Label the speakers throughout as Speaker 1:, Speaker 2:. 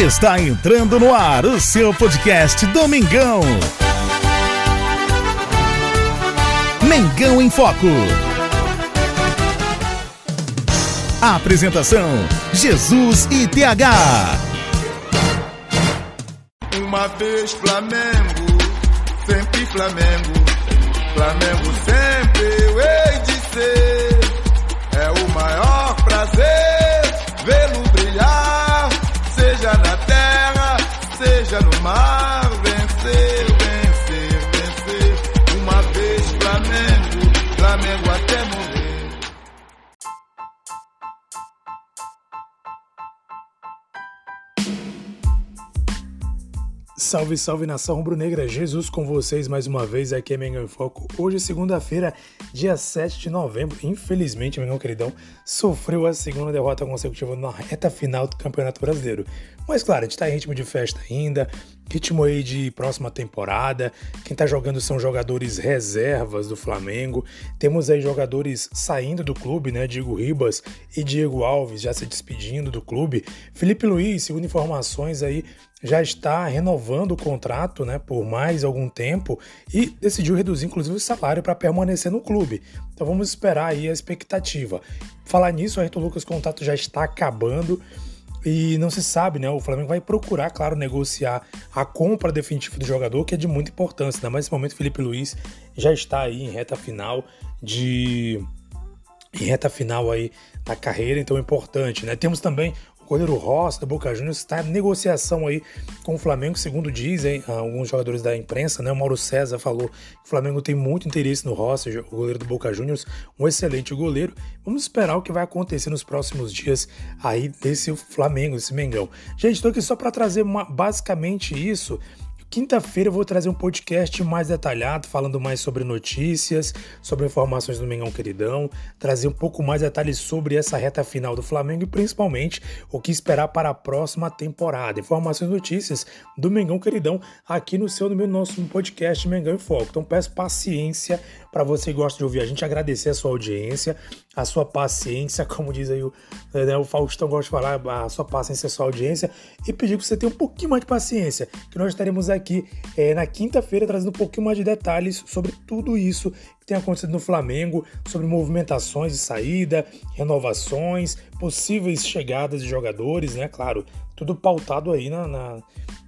Speaker 1: Está entrando no ar o seu podcast Domingão. Mengão em Foco. Apresentação: Jesus e TH.
Speaker 2: Uma vez Flamengo, sempre Flamengo. Flamengo sempre eu hei de ser. É o maior
Speaker 3: Salve, salve nação rubro-negra, Jesus com vocês mais uma vez aqui é Mengão em Foco. Hoje, é segunda-feira, dia 7 de novembro. Infelizmente, Mengão queridão sofreu a segunda derrota consecutiva na reta final do Campeonato Brasileiro. Mas claro, a gente tá em ritmo de festa ainda, ritmo aí de próxima temporada. Quem tá jogando são jogadores reservas do Flamengo. Temos aí jogadores saindo do clube, né? Diego Ribas e Diego Alves já se despedindo do clube. Felipe Luiz, segundo informações aí, já está renovando o contrato né, por mais algum tempo e decidiu reduzir inclusive o salário para permanecer no clube. Então vamos esperar aí a expectativa. Falar nisso, o Ayrton Lucas contrato já está acabando e não se sabe, né? O Flamengo vai procurar, claro, negociar a compra definitiva do jogador, que é de muita importância. Né? Mas nesse momento, Felipe Luiz já está aí em reta final de em reta final aí da carreira, então é importante, né? Temos também goleiro Ross, da Boca Juniors, está em negociação aí com o Flamengo, segundo dizem alguns jogadores da imprensa, né? O Mauro César falou que o Flamengo tem muito interesse no Ross, o goleiro do Boca Juniors, um excelente goleiro. Vamos esperar o que vai acontecer nos próximos dias aí desse Flamengo, desse Mengão. Gente, estou aqui só para trazer uma, basicamente isso. Quinta-feira eu vou trazer um podcast mais detalhado, falando mais sobre notícias, sobre informações do Mengão Queridão, trazer um pouco mais detalhes sobre essa reta final do Flamengo e principalmente o que esperar para a próxima temporada. Informações e notícias do Mengão Queridão aqui no seu, no meu nosso podcast Mengão em Foco. Então peço paciência para você que gosta de ouvir a gente, agradecer a sua audiência, a sua paciência, como diz aí o, né, o Faustão gosta de falar, a sua paciência, a sua audiência, e pedir que você tenha um pouquinho mais de paciência, que nós estaremos aqui é, na quinta-feira trazendo um pouquinho mais de detalhes sobre tudo isso que tem acontecido no Flamengo, sobre movimentações de saída, renovações, possíveis chegadas de jogadores, né? Claro, tudo pautado aí na, na,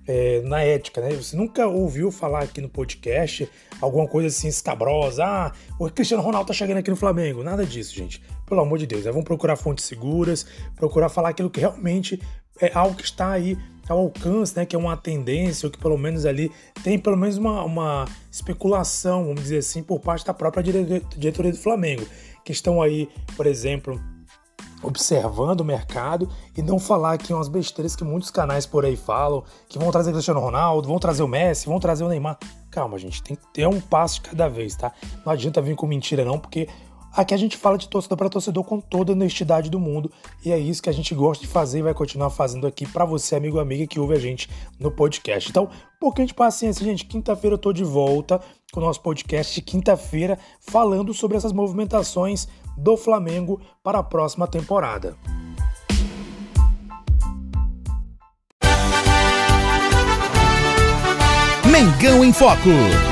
Speaker 3: é, na ética, né? Você nunca ouviu falar aqui no podcast alguma coisa assim escabrosa, ah, o Cristiano Ronaldo tá chegando aqui no Flamengo. Nada disso, gente. Pelo amor de Deus. É, vamos procurar fontes seguras, procurar falar aquilo que realmente é algo que está aí ao alcance, né? Que é uma tendência, ou que pelo menos ali tem pelo menos uma, uma especulação, vamos dizer assim, por parte da própria diretoria do Flamengo. Que estão aí, por exemplo, observando o mercado e não falar aqui umas besteiras que muitos canais por aí falam, que vão trazer Cristiano Ronaldo, vão trazer o Messi, vão trazer o Neymar. Calma, gente, tem que ter um passo de cada vez, tá? Não adianta vir com mentira não, porque aqui a gente fala de torcedor para torcedor com toda a honestidade do mundo e é isso que a gente gosta de fazer e vai continuar fazendo aqui para você, amigo amiga que ouve a gente no podcast. Então, um pouquinho de paciência, gente. Quinta-feira eu tô de volta com o nosso podcast de quinta-feira falando sobre essas movimentações do Flamengo para a próxima temporada.
Speaker 1: Mengão em Foco.